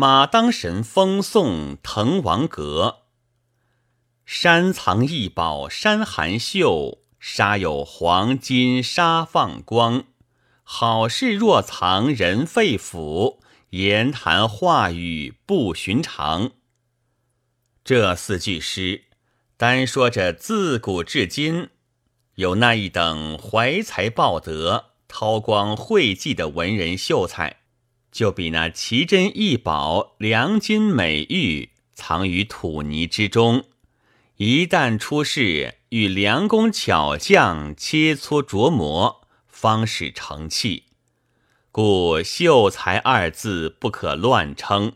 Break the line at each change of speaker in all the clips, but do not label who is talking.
马当神封送滕王阁。山藏异宝山含秀，沙有黄金沙放光。好事若藏人肺腑，言谈话语不寻常。这四句诗，单说着自古至今，有那一等怀才抱德、韬光晦迹的文人秀才，就比那奇珍异宝、良金美玉藏于土泥之中，一旦出世，与良工巧匠切磋琢磨，方使成器。故“秀才”二字不可乱称。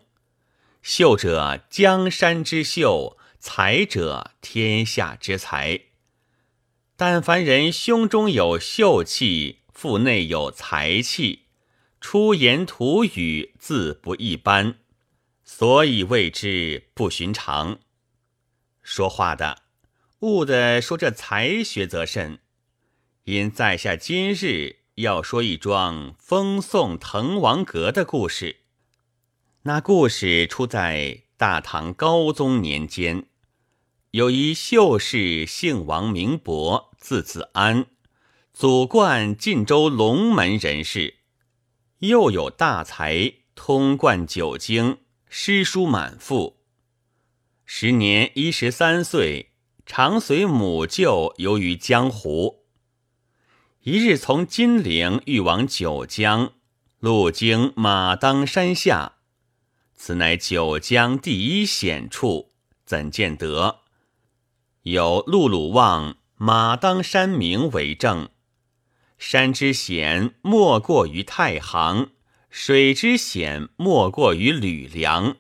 秀者，江山之秀；才者，天下之才。但凡人胸中有秀气，腹内有才气，出言吐语自不一般，所以谓之不寻常。说话的，悟的说这才学则甚，因在下今日要说一桩封送滕王阁的故事。那故事出在大唐高宗年间，有一秀士，姓王，名伯，字子安，祖贯晋州龙门人士，又有大才，通贯九经，诗书满腹。时年一十三岁，常随母舅游于江湖。一日从金陵欲往九江，路经马当山下。此乃九江第一险处，怎见得？有陆鲁望马当山名为证。山之险，莫过于太行；水之险，莫过于吕梁。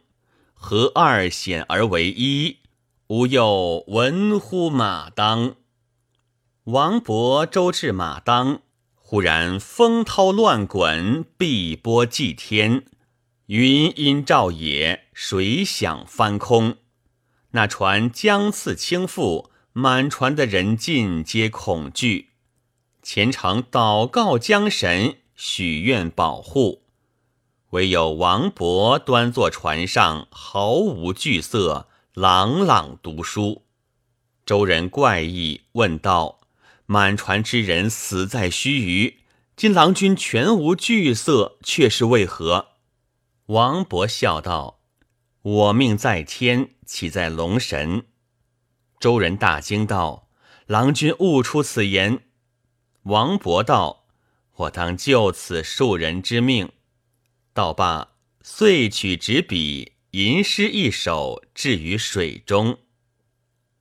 合二险而为一，吾又闻乎马当？王勃周至马当，忽然风涛乱滚，碧波祭天。云阴照野，水响翻空。那船将次倾覆，满船的人尽皆恐惧，虔诚祷告江神，许愿保护。唯有王勃端坐船上，毫无惧色，朗朗读书。周人怪异，问道：“满船之人死在须臾，今郎君全无惧色，却是为何？”王勃笑道：“我命在天，岂在龙神？”周人大惊道：“郎君悟出此言。”王勃道：“我当就此庶人之命。”道罢，遂取纸笔，吟诗一首，置于水中。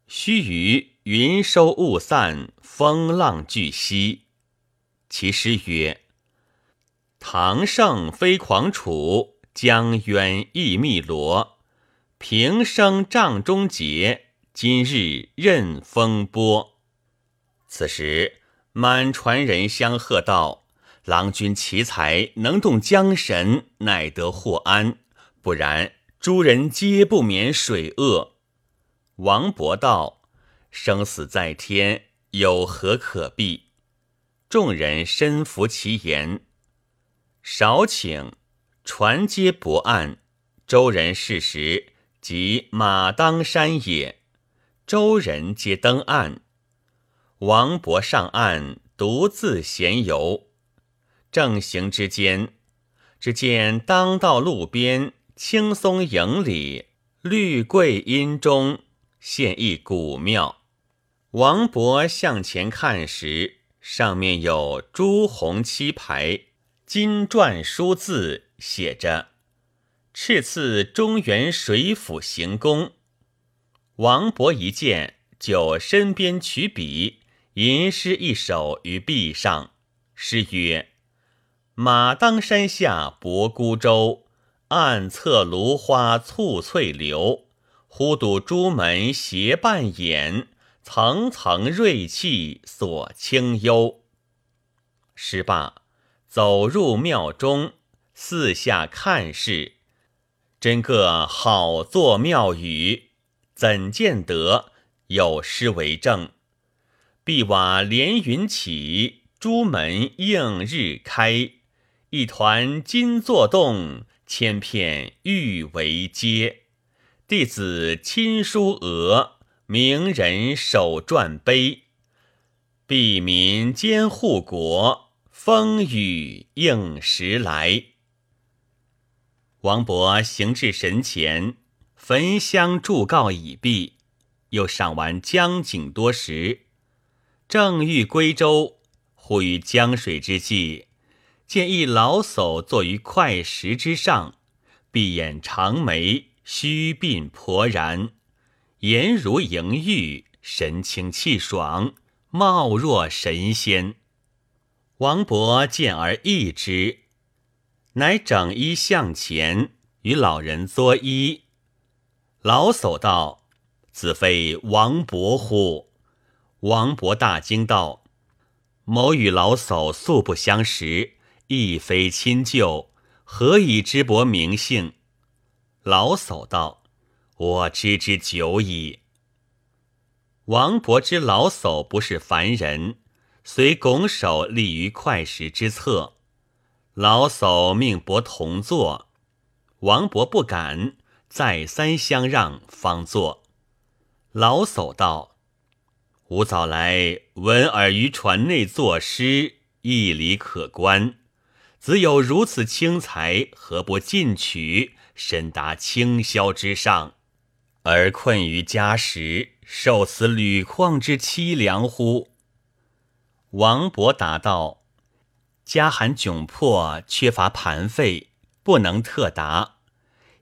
须臾，云收雾散，风浪俱息。其诗曰：“唐圣非狂楚。”江渊亦汨罗，平生帐中节，今日任风波。此时满船人相贺道：“郎君奇才，能动江神，乃得获安；不然，诸人皆不免水厄。”王勃道：“生死在天，有何可避？”众人深服其言，少顷。船接泊岸，周人适时，即马当山也。周人皆登岸，王勃上岸，独自闲游。正行之间，只见当道路边青松影里，绿桂阴中，现一古庙。王勃向前看时，上面有朱红漆牌，金篆书字。写着“敕赐中原水府行宫”。王勃一见，就身边取笔，吟诗一首于壁上。诗曰：“马当山下泊孤舟，暗侧芦花簇翠流。忽睹朱门斜半掩，层层瑞气锁清幽。”诗罢，走入庙中。四下看视，真个好作妙语。怎见得有诗为证？碧瓦连云起，朱门映日开。一团金作动，千片玉为阶，弟子亲书额，名人手撰碑。避民兼护国，风雨应时来。王勃行至神前，焚香祝告已毕，又赏完江景多时，正欲归舟，忽于江水之际，见一老叟坐于快石之上，闭眼长眉，须鬓婆然，颜如莹玉，神清气爽，貌若神仙。王勃见而异之。乃整衣向前，与老人作揖。老叟道：“子非王勃乎？”王勃大惊道：“某与老叟素不相识，亦非亲旧，何以知伯名姓？”老叟道：“我知之久矣。”王勃知老叟不是凡人，遂拱手立于快石之侧。老叟命伯同坐，王勃不敢，再三相让，方坐。老叟道：“吾早来闻尔于船内作诗，义理可观。子有如此轻才，何不进取，身达清霄之上，而困于家时，受此屡况之凄凉乎？”王勃答道。家寒窘迫，缺乏盘费，不能特达，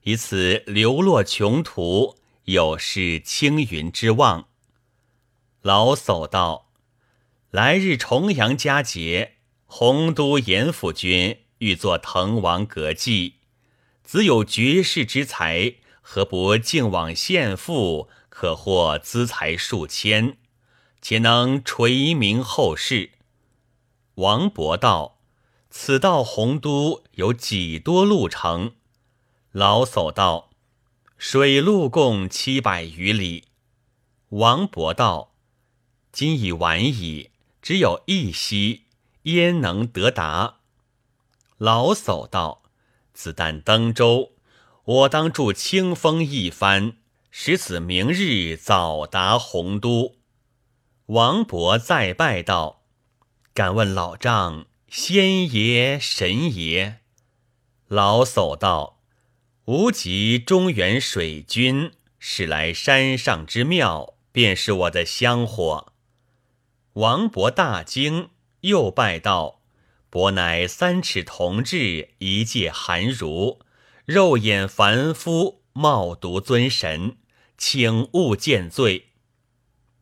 以此流落穷途，有失青云之望。老叟道：“来日重阳佳节，洪都严府君欲作滕王阁记，子有绝世之才，何不径往献赋，可获资财数千，且能垂名后世？”王勃道：“此到洪都有几多路程？”老叟道：“水路共七百余里。”王勃道：“今已晚矣，只有一夕，焉能得达？”老叟道：“子但登舟，我当助清风一番，使子明日早达洪都。”王勃再拜道。敢问老丈，仙爷神爷？老叟道：“吾即中原水君，是来山上之庙，便是我的香火。”王勃大惊，又拜道：“伯乃三尺同志，一介寒儒，肉眼凡夫，冒渎尊神，请勿见罪。”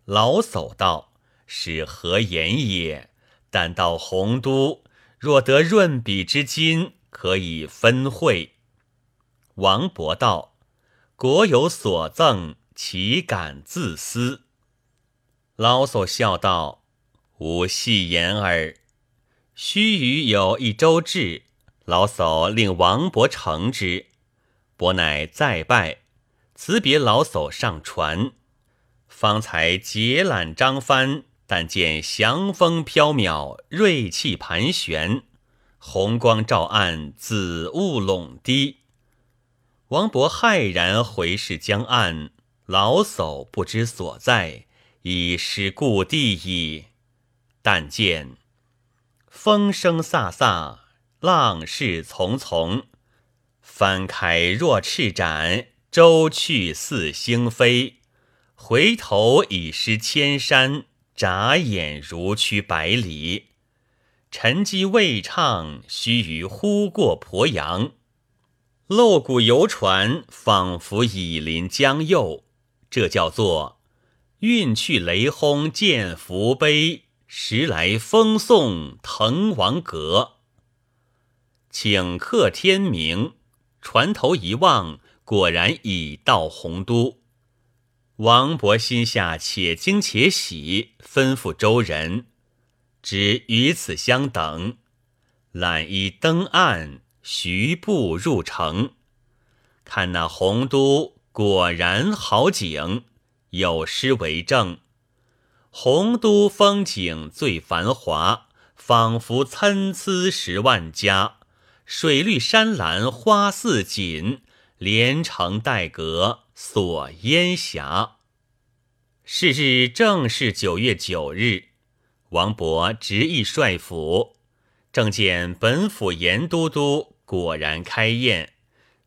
老叟道：“是何言也？”但到洪都，若得润笔之金，可以分惠。王勃道：“国有所赠，岂敢自私？”老叟笑道：“吾戏言耳。”须臾有一舟至，老叟令王勃乘之，伯乃再拜，辞别老叟上船，方才解缆张帆。但见祥风飘渺，瑞气盘旋，红光照岸，紫雾笼堤。王勃骇然回视江岸，老叟不知所在，已失故地矣。但见风声飒飒，浪势从从，帆开若翅展，舟去似星飞。回头已失千山。眨眼如驱百里，沉积未畅，须臾忽过鄱阳。漏谷游船，仿佛已临江右。这叫做运去雷轰见福碑，时来风送滕王阁。顷刻天明，船头一望，果然已到洪都。王勃心下且惊且喜，吩咐周人，只与此相等，揽衣登岸，徐步入城。看那洪都，果然好景，有诗为证：“洪都风景最繁华，仿佛参差十万家。水绿山蓝花似锦，连城带阁锁烟霞。是日正是九月九日，王勃执意率府，正见本府严都督果然开宴，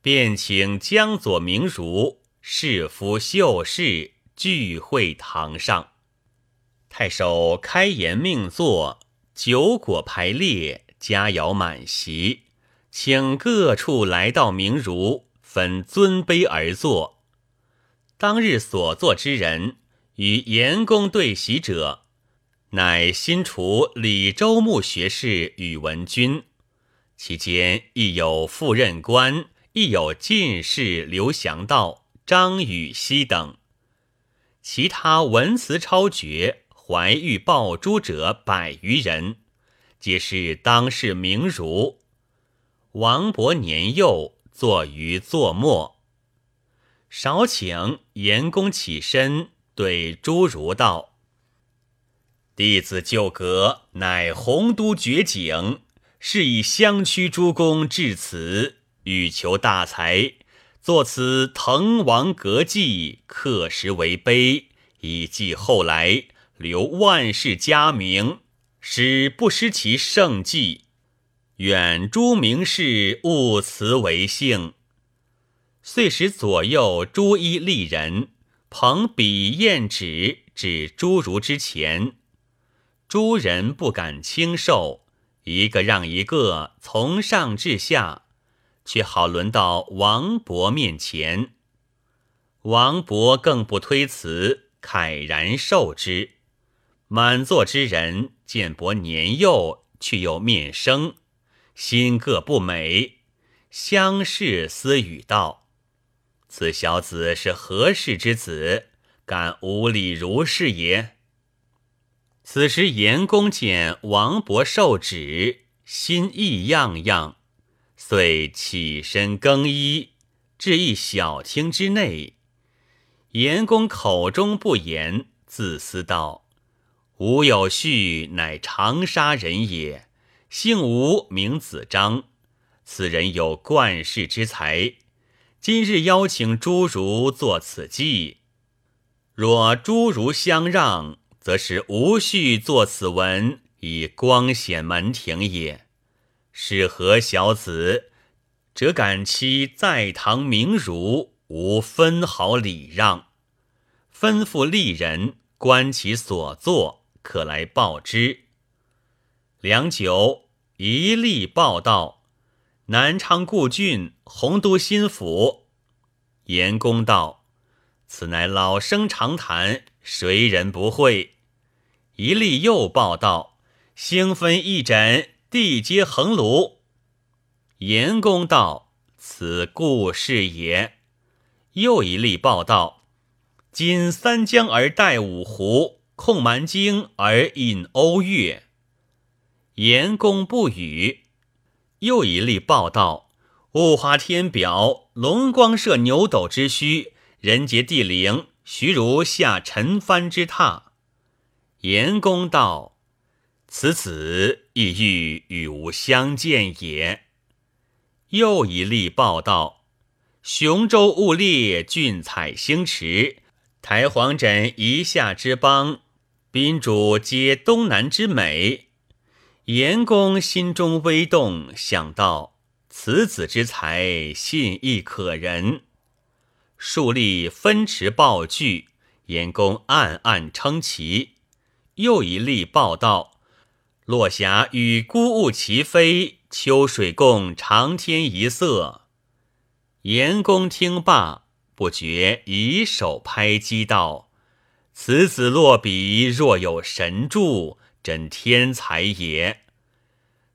便请江左名儒、士夫秀士聚会堂上。太守开言命坐，酒果排列，佳肴满席。请各处来到名儒，分尊卑而坐。当日所坐之人，与严公对席者，乃新除李周牧学士宇文君，其间亦有副任官，亦有进士刘祥道、张禹锡等。其他文辞超绝、怀玉抱珠者百余人，皆是当世名儒。王勃年幼，坐于座末。少请严公起身，对诸儒道：“弟子旧阁，乃洪都绝景，是以相驱诸公至此，欲求大才，作此滕王阁记，刻石为碑，以记后来，留万世佳名，使不失其盛迹。”远诸名士勿辞为幸，遂使左右诸衣丽人捧笔砚纸指诸儒之前，诸人不敢轻受，一个让一个，从上至下，却好轮到王勃面前。王勃更不推辞，慨然受之。满座之人见伯年幼，却又面生。心各不美，相视私语道：“此小子是何氏之子？敢无礼如是也？”此时严公见王勃受旨，心意样样，遂起身更衣，至一小厅之内。严公口中不言，自思道：“吾有婿，乃长沙人也。”姓吴，名子张。此人有冠世之才。今日邀请诸儒作此计，若诸儒相让，则是吴婿作此文，以光显门庭也。是何小子，则敢欺在堂名儒，无分毫礼让？吩咐吏人观其所作，可来报之。良久。一吏报道：南昌故郡洪都新府。严公道：“此乃老生常谈，谁人不会？”一吏又报道：“星分一枕，地接横庐。”严公道：“此故事也。”又一吏报道：“今三江而带五湖，控蛮荆而引瓯越。”严公不语。又一例报道：物华天表，龙光射牛斗之虚；人杰地灵，徐如下陈蕃之榻。严公道：此子亦欲与吾相见也。又一例报道：雄州雾列，俊采星驰；台隍枕夷夏之邦，宾主皆东南之美。严公心中微动，想到此子之才，信亦可人。数立分持报具，严公暗暗称奇。又一例报道：落霞与孤鹜齐飞，秋水共长天一色。严公听罢，不觉以手拍击道：“此子落笔若有神助。”真天才也！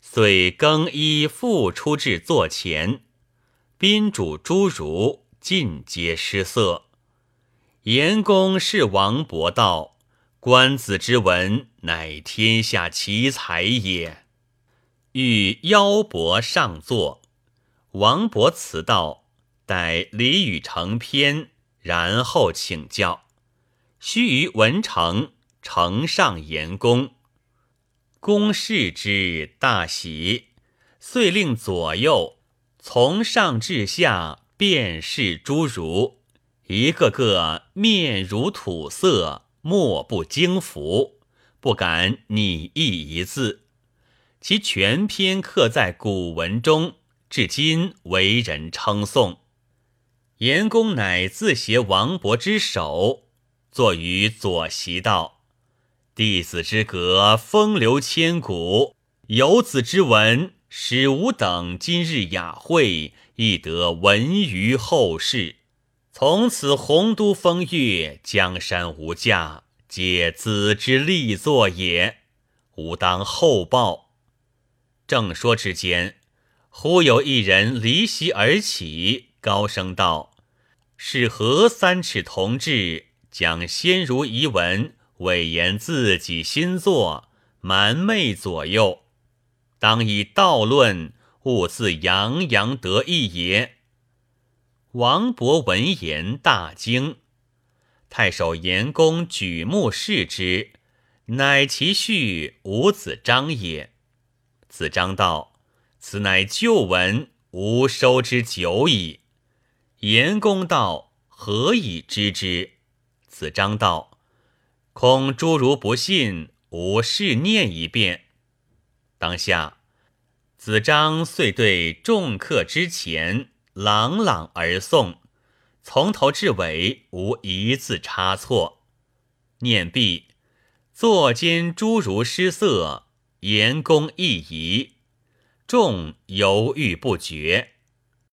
遂更衣复出至座前，宾主诸儒尽皆失色。严公是王勃道：“官子之文，乃天下奇才也。”欲邀伯上座，王勃辞道：“待礼语成篇，然后请教。”须臾文成，呈上严公。公视之大喜，遂令左右从上至下便是诸儒，一个个面如土色，莫不惊服，不敢拟意一字。其全篇刻在古文中，至今为人称颂。严公乃自携王勃之手，坐于左席道：“弟子之格，风流千古；游子之文，使吾等今日雅会，亦得闻于后世。从此洪都风月，江山无价，皆子之力作也。吾当厚报。”正说之间，忽有一人离席而起。高声道：“是何三尺同志将先儒遗文伪言自己新作，瞒昧左右？当以道论，勿自洋洋得意也。”王勃闻言大惊。太守严公举目视之，乃其婿伍子张也。子张道：“此乃旧文，吾收之久矣。”严公道：“何以知之？”子张道：“恐诸儒不信，吾试念一遍。”当下，子张遂对众客之前朗朗而诵，从头至尾无一字差错。念毕，坐间诸儒失色，言公一疑，众犹豫不决。